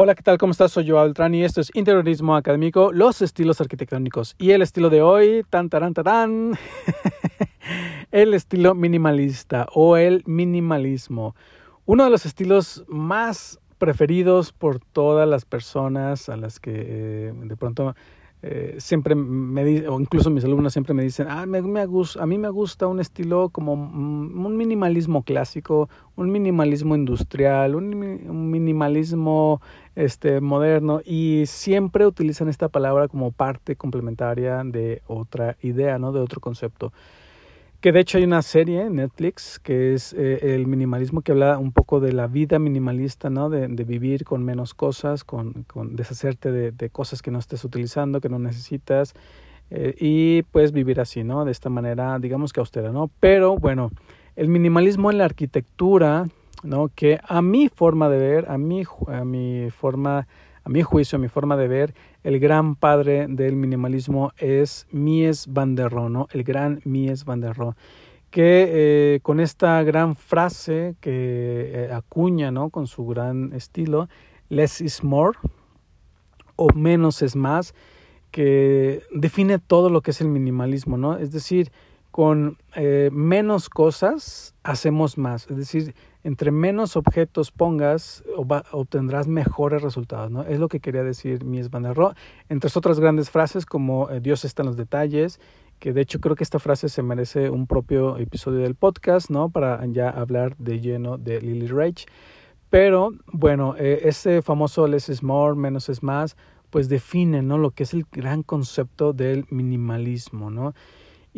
Hola, ¿qué tal? ¿Cómo estás? Soy Joao Beltrán y esto es Interiorismo Académico, los estilos arquitectónicos. Y el estilo de hoy, tan, tan, tan, el estilo minimalista o el minimalismo. Uno de los estilos más preferidos por todas las personas a las que eh, de pronto eh, siempre me dicen, o incluso mis alumnos siempre me dicen, ah, me, a mí me gusta un estilo como un minimalismo clásico, un minimalismo industrial, un, un, minimalismo este, moderno, y siempre utilizan esta palabra como parte complementaria de otra idea, ¿no? de otro concepto. Que de hecho hay una serie en Netflix que es eh, el minimalismo que habla un poco de la vida minimalista, ¿no? De, de vivir con menos cosas, con, con deshacerte de, cosas que no estés utilizando, que no necesitas, eh, y pues vivir así, ¿no? De esta manera, digamos que austera, ¿no? Pero bueno, el minimalismo en la arquitectura, ¿no? Que a mi forma de ver, a mi, a mi forma a mi juicio, a mi forma de ver, el gran padre del minimalismo es Mies van der Rohe, ¿no? El gran Mies van der Rohe, que eh, con esta gran frase que eh, acuña, ¿no? Con su gran estilo, less is more, o menos es más, que define todo lo que es el minimalismo, ¿no? Es decir, con eh, menos cosas hacemos más, es decir, entre menos objetos pongas, obtendrás mejores resultados, ¿no? Es lo que quería decir Mies van der Rohe, entre otras grandes frases como eh, Dios está en los detalles, que de hecho creo que esta frase se merece un propio episodio del podcast, ¿no? Para ya hablar de lleno de Lily Rage. Pero bueno, eh, ese famoso less is more, menos es más, pues define, ¿no? Lo que es el gran concepto del minimalismo, ¿no?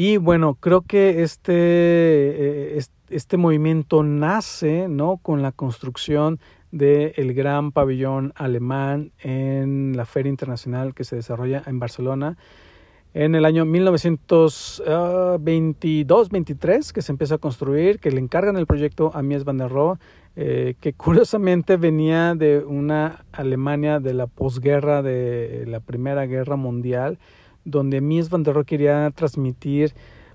Y bueno, creo que este, eh, este movimiento nace ¿no? con la construcción del gran pabellón alemán en la Feria Internacional que se desarrolla en Barcelona en el año 1922-23 que se empieza a construir, que le encargan el proyecto a Mies van der Rohe, eh, que curiosamente venía de una Alemania de la posguerra de la Primera Guerra Mundial, donde Mies van der Rohe quería transmitir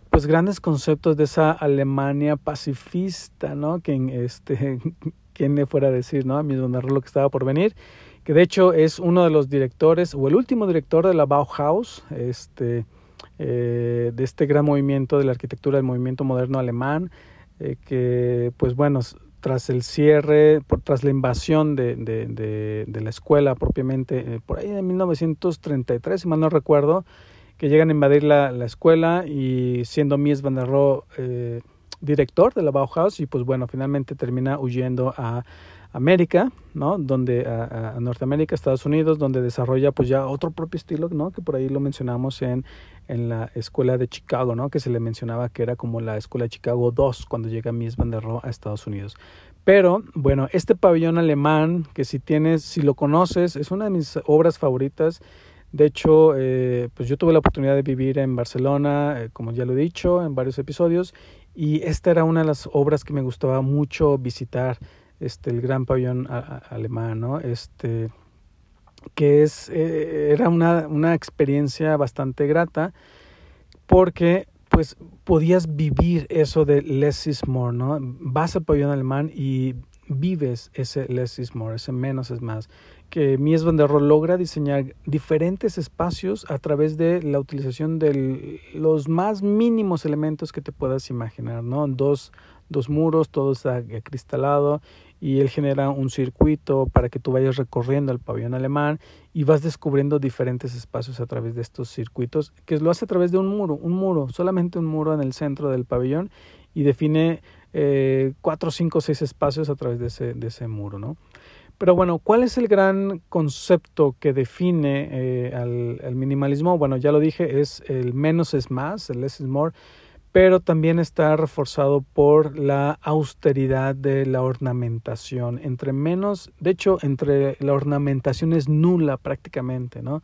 pues grandes conceptos de esa Alemania pacifista, ¿no? Que este quién le fuera a decir, ¿no? A Mies van der Rohe lo que estaba por venir, que de hecho es uno de los directores o el último director de la Bauhaus, este eh, de este gran movimiento de la arquitectura del movimiento moderno alemán, eh, que pues bueno, tras el cierre, por, tras la invasión de, de, de, de la escuela propiamente, eh, por ahí de 1933, si mal no recuerdo, que llegan a invadir la, la escuela y siendo Mies van der Rohe eh, director de la Bauhaus y pues bueno, finalmente termina huyendo a América, ¿no? Donde a, a, Norteamérica, Estados Unidos, donde desarrolla pues ya otro propio estilo, ¿no? Que por ahí lo mencionamos en, en la escuela de Chicago, ¿no? Que se le mencionaba que era como la escuela de Chicago 2 cuando llega Mies van der Rohe a Estados Unidos. Pero bueno, este pabellón alemán que si tienes, si lo conoces, es una de mis obras favoritas. De hecho, eh, pues yo tuve la oportunidad de vivir en Barcelona, eh, como ya lo he dicho en varios episodios, y esta era una de las obras que me gustaba mucho visitar este, el gran pabellón alemán, ¿no? Este, que es, eh, era una, una experiencia bastante grata porque pues podías vivir eso de less is more, ¿no? Vas al pabellón alemán y vives ese less is more, ese menos es más. Que Mies van der Rohe logra diseñar diferentes espacios a través de la utilización de los más mínimos elementos que te puedas imaginar, ¿no? Dos, dos muros, todo está acristalado y él genera un circuito para que tú vayas recorriendo el pabellón alemán y vas descubriendo diferentes espacios a través de estos circuitos, que lo hace a través de un muro, un muro, solamente un muro en el centro del pabellón y define eh, cuatro, cinco, seis espacios a través de ese, de ese muro, ¿no? Pero bueno, ¿cuál es el gran concepto que define eh, al, al minimalismo? Bueno, ya lo dije, es el menos es más, el less is more pero también está reforzado por la austeridad de la ornamentación. Entre menos, de hecho, entre la ornamentación es nula prácticamente, ¿no?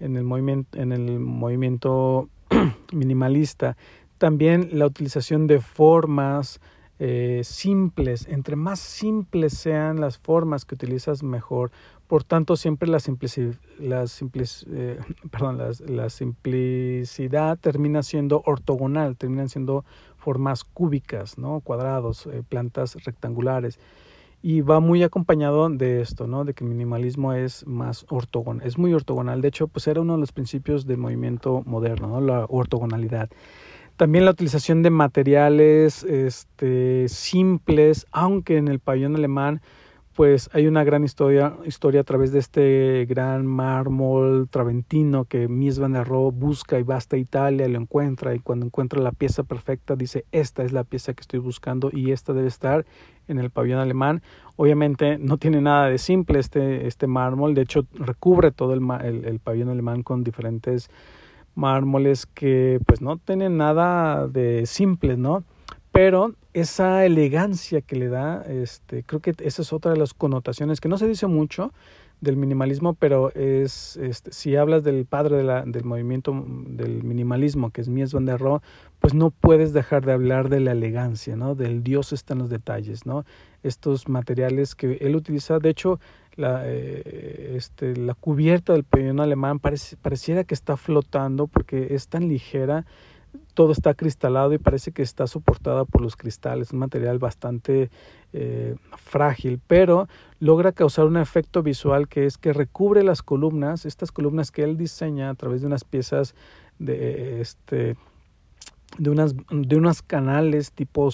En el movimiento, en el movimiento minimalista. También la utilización de formas eh, simples. Entre más simples sean las formas que utilizas, mejor. Por tanto, siempre la, simplici la, simplic eh, perdón, la, la, simplicidad termina siendo ortogonal, terminan siendo formas cúbicas, ¿no? cuadrados, eh, plantas rectangulares. y va muy acompañado de esto, ¿no? De que el minimalismo es más ortogonal, es muy ortogonal. De hecho, pues era uno de los principios del movimiento moderno, ¿no? La ortogonalidad. También la utilización de materiales este, simples, aunque en el pabellón alemán pues hay una gran historia, historia a través de este gran mármol traventino que Mies van der Rohe busca y va hasta Italia, lo encuentra y cuando encuentra la pieza perfecta dice esta es la pieza que estoy buscando y esta debe estar en el pabellón alemán. Obviamente no tiene nada de simple este, este mármol, de hecho recubre todo el, el, el pabellón alemán con diferentes mármoles que pues no tienen nada de simples, ¿no? Pero esa elegancia que le da, este, creo que esa es otra de las connotaciones que no se dice mucho del minimalismo, pero es, este, si hablas del padre de la, del movimiento del minimalismo, que es Mies van der Rohe, pues no puedes dejar de hablar de la elegancia, ¿no? Del Dios está en los detalles, ¿no? Estos materiales que él utiliza, de hecho, la, eh, este, la cubierta del pabellón alemán parece, pareciera que está flotando porque es tan ligera todo está cristalado y parece que está soportada por los cristales, un material bastante eh, frágil, pero logra causar un efecto visual que es que recubre las columnas, estas columnas que él diseña a través de unas piezas de este de unas de unos canales tipo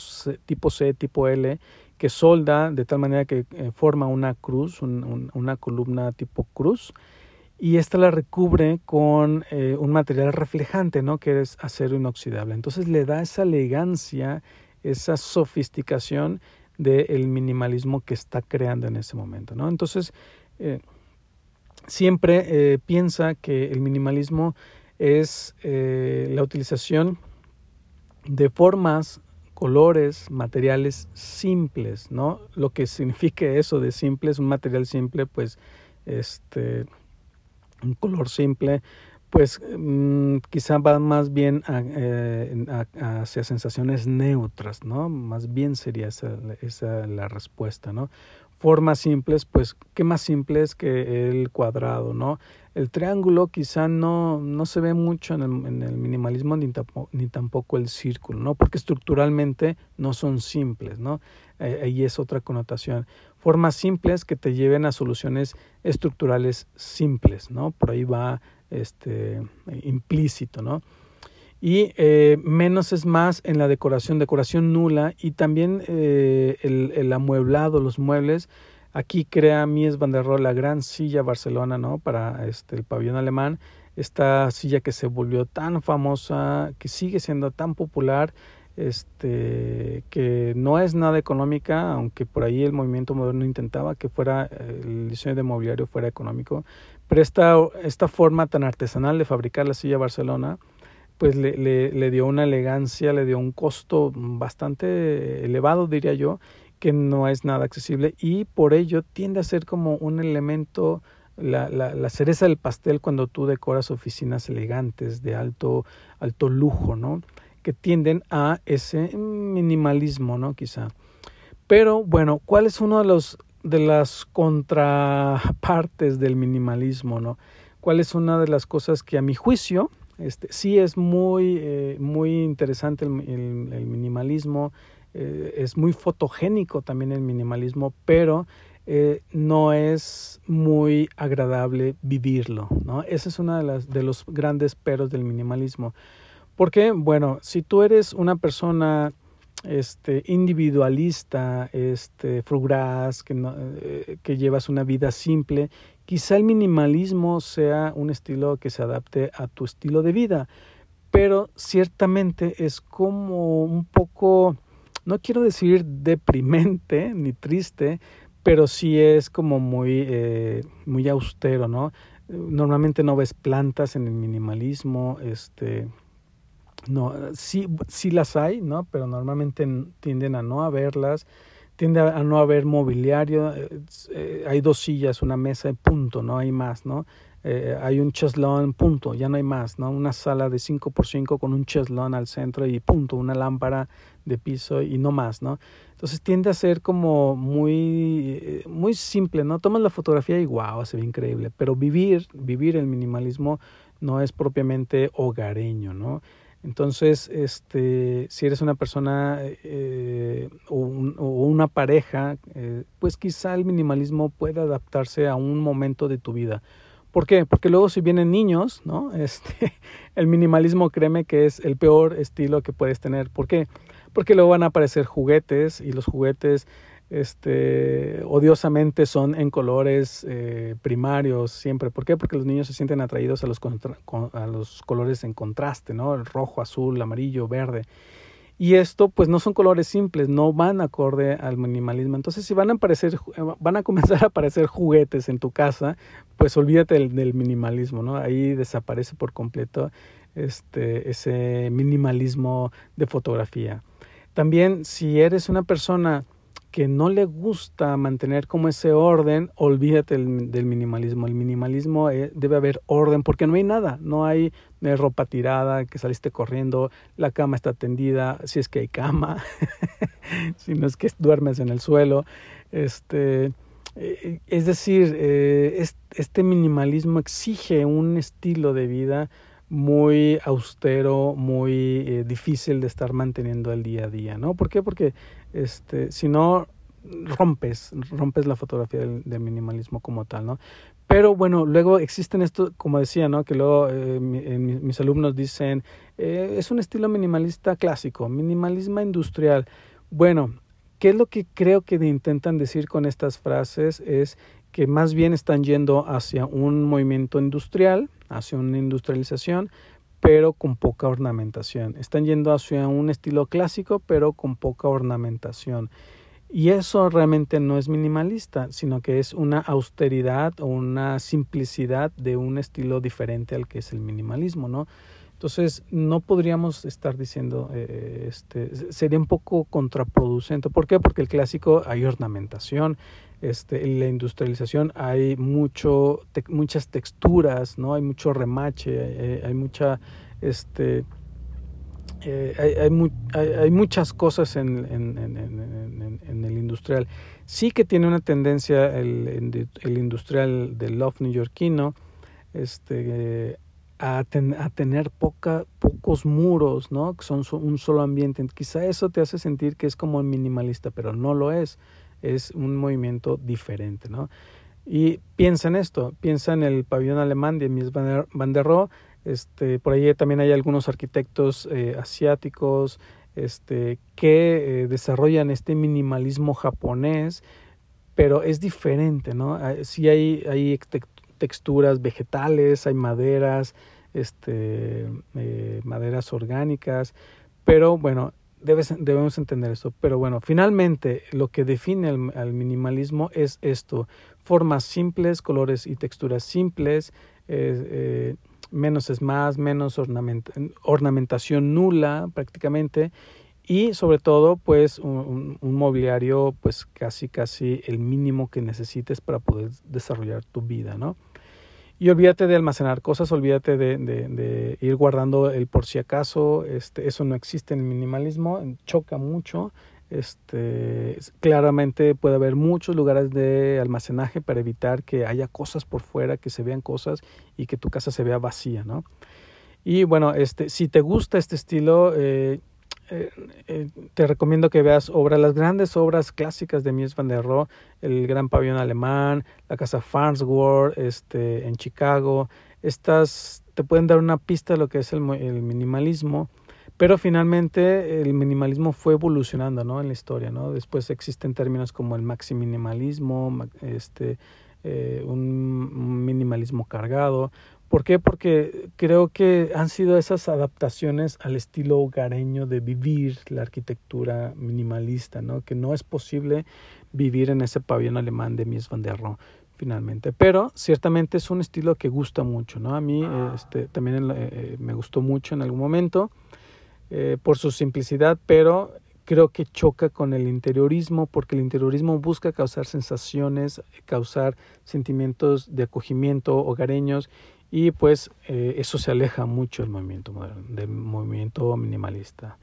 tipo C, tipo L que solda de tal manera que eh, forma una cruz, una columna tipo cruz y esta la recubre con eh, un material reflejante, ¿no? que es acero inoxidable. Entonces le da esa elegancia, esa sofisticación del minimalismo que está creando en ese momento. Entonces, eh, siempre piensa que el minimalismo es la utilización de formas, colores, materiales simples, ¿no? Lo que significa eso de simple, es un material simple, pues, este, un color simple, pues mm, quizá va más bien eh, hacia sensaciones neutras, ¿no? Más bien sería esa, esa, la respuesta, ¿no? Formas simples, pues, ¿qué más simples que el cuadrado, ¿no? El triángulo quizá no, no se ve mucho en el, minimalismo ni, ni, tampoco el círculo, ¿no? Porque estructuralmente no son simples, ¿no? Eh, ahí es otra connotación formas simples que te lleven a soluciones estructurales simples, ¿no? Por ahí va este implícito, ¿no? Y eh, menos es más en la decoración, decoración nula y también eh, el, el, amueblado, los muebles. Aquí crea Mies van der Rohe la gran silla Barcelona, ¿no? Para este, el pabellón alemán. Esta silla que se volvió tan famosa, que sigue siendo tan popular este, que no es nada económica, aunque por ahí el movimiento moderno intentaba que fuera el diseño de mobiliario fuera económico, pero esta, esta forma tan artesanal de fabricar la silla Barcelona, pues le, le, le dio una elegancia, le dio un costo bastante elevado, diría yo, que no es nada accesible y por ello tiende a ser como un elemento la, la, la, cereza del pastel cuando tú decoras oficinas elegantes de alto, alto lujo, ¿no? que tienden a ese minimalismo, ¿no? Quizá. Pero bueno, ¿cuál es uno de los de las contrapartes del minimalismo, ¿no? ¿Cuál es una de las cosas que a mi juicio este, sí es muy, eh, muy interesante el, minimalismo, eh, es muy fotogénico también el minimalismo, pero eh, no es muy agradable vivirlo, ¿no? Ese es uno de, de los grandes peros del minimalismo. Porque, bueno, si tú eres una persona este, individualista, este, frugaz, eh, que llevas una vida simple, quizá el minimalismo sea un estilo que se adapte a tu estilo de vida, pero ciertamente es como un poco, no quiero decir deprimente ni triste, pero sí es como muy, eh, muy austero, ¿no? Normalmente no ves plantas en el minimalismo, este, no, sí, sí las hay, ¿no? Pero normalmente tienden a no haberlas, tiende a no haber mobiliario, eh, eh, hay dos sillas, una mesa y punto, no hay más, ¿no? Eh, hay un cheslón, punto, ya no hay más, ¿no? Una sala de 5 por 5 con un cheslón al centro y punto, una lámpara de piso y no más, ¿no? Entonces tiende a ser como muy, muy simple, ¿no? Tomas la fotografía y wow, se ve increíble, pero vivir, vivir el minimalismo no es propiamente hogareño, ¿no? Entonces, este, si eres una persona eh, o, una pareja, eh, pues quizá el minimalismo pueda adaptarse a un momento de tu vida. ¿Por qué? Porque luego si vienen niños, ¿no? Este, el minimalismo, créeme que es el peor estilo que puedes tener. ¿Por qué? Porque luego van a aparecer juguetes y los juguetes este, odiosamente son en colores eh, primarios siempre. ¿Por qué? Porque los niños se sienten atraídos a los, a los colores en contraste, ¿no? El rojo, azul, amarillo, verde. Y esto, pues no son colores simples, no van acorde al minimalismo. Entonces, si van a aparecer, van a comenzar a aparecer juguetes en tu casa, pues olvídate del, del minimalismo, ¿no? Ahí desaparece por completo este, ese minimalismo de fotografía. También, si eres una persona que no le gusta mantener como ese orden, olvídate del, minimalismo. El minimalismo eh, debe haber orden porque no hay nada, no hay ropa tirada, que saliste corriendo, la cama está tendida, si es que hay cama, si no es que duermes en el suelo. Este, eh, es decir, eh, este minimalismo exige un estilo de vida muy austero, muy difícil de estar manteniendo el día a día, ¿no? ¿Por qué? Porque este, si no rompes, rompes la fotografía del, minimalismo como tal, ¿no? Pero bueno, luego existen esto, como decía, ¿no? Que luego eh, mis alumnos dicen, eh, es un estilo minimalista clásico, minimalismo industrial. Bueno, ¿qué es lo que creo que intentan decir con estas frases? Es que más bien están yendo hacia un movimiento industrial, hacia una industrialización, pero con poca ornamentación. Están yendo hacia un estilo clásico, pero con poca ornamentación. Y eso realmente no es minimalista, sino que es una austeridad o una simplicidad de un estilo diferente al que es el minimalismo, ¿no? Entonces, no podríamos estar diciendo, eh, este, sería un poco contraproducente. ¿Por qué? Porque el clásico hay ornamentación, este, en la industrialización hay mucho, muchas texturas, ¿no? Hay mucho remache, hay, mucha, este, eh, hay, hay, muchas cosas en, en, el industrial. Sí que tiene una tendencia el, el industrial del love neoyorquino, este, a, a, tener poca, pocos muros, ¿no? Que son un solo ambiente. Quizá eso te hace sentir que es como minimalista, pero no lo es es un movimiento diferente, ¿no? Y piensa en esto, piensa en el pabellón alemán de Mies van der Rohe, este, por ahí también hay algunos arquitectos eh, asiáticos este, que eh, desarrollan este minimalismo japonés, pero es diferente, ¿no? Sí hay, hay texturas vegetales, hay maderas, este, eh, maderas orgánicas, pero bueno, debemos entender esto. Pero bueno, finalmente lo que define al, minimalismo es esto. Formas simples, colores y texturas simples, eh, menos es más, menos ornamentación nula prácticamente y sobre todo pues un, un, mobiliario pues casi casi el mínimo que necesites para poder desarrollar tu vida, ¿no? Y olvídate de almacenar cosas, olvídate de, ir guardando el por si acaso, este, eso no existe en el minimalismo, choca mucho. Este, claramente puede haber muchos lugares de almacenaje para evitar que haya cosas por fuera, que se vean cosas y que tu casa se vea vacía, ¿no? Y bueno, este, si te gusta este estilo, eh, eh, eh, te recomiendo que veas obras, las grandes obras clásicas de Mies van der Rohe, el Gran Pabellón Alemán, la Casa Farnsworth, este, en Chicago. Estas te pueden dar una pista de lo que es el, el minimalismo, pero finalmente el minimalismo fue evolucionando ¿no? en la historia. ¿no? Después existen términos como el maxi-minimalismo, este, eh, un minimalismo cargado, ¿Por qué? Porque creo que han sido esas adaptaciones al estilo hogareño de vivir la arquitectura minimalista, ¿no? Que no es posible vivir en ese pabellón alemán de Mies van der Rohe finalmente. Pero ciertamente es un estilo que gusta mucho, ¿no? A mí este, también eh, me gustó mucho en algún momento eh, por su simplicidad, pero creo que choca con el interiorismo porque el interiorismo busca causar sensaciones, causar sentimientos de acogimiento hogareños y pues eh, eso se aleja mucho del movimiento moderno, del movimiento minimalista.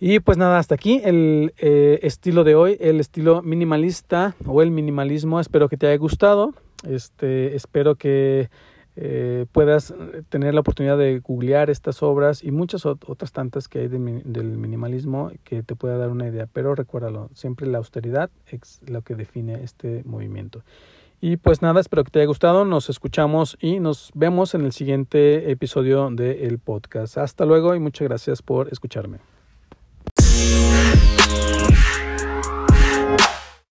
Y pues nada, hasta aquí el eh, estilo de hoy, el estilo minimalista o el minimalismo. Espero que te haya gustado. Este, espero que eh, puedas tener la oportunidad de googlear estas obras y muchas otras tantas que hay del minimalismo que te pueda dar una idea. Pero recuérdalo, siempre la austeridad es lo que define este movimiento. Y pues nada, espero que te haya gustado. Nos escuchamos y nos vemos en el siguiente episodio del podcast. Hasta luego y muchas gracias por escucharme.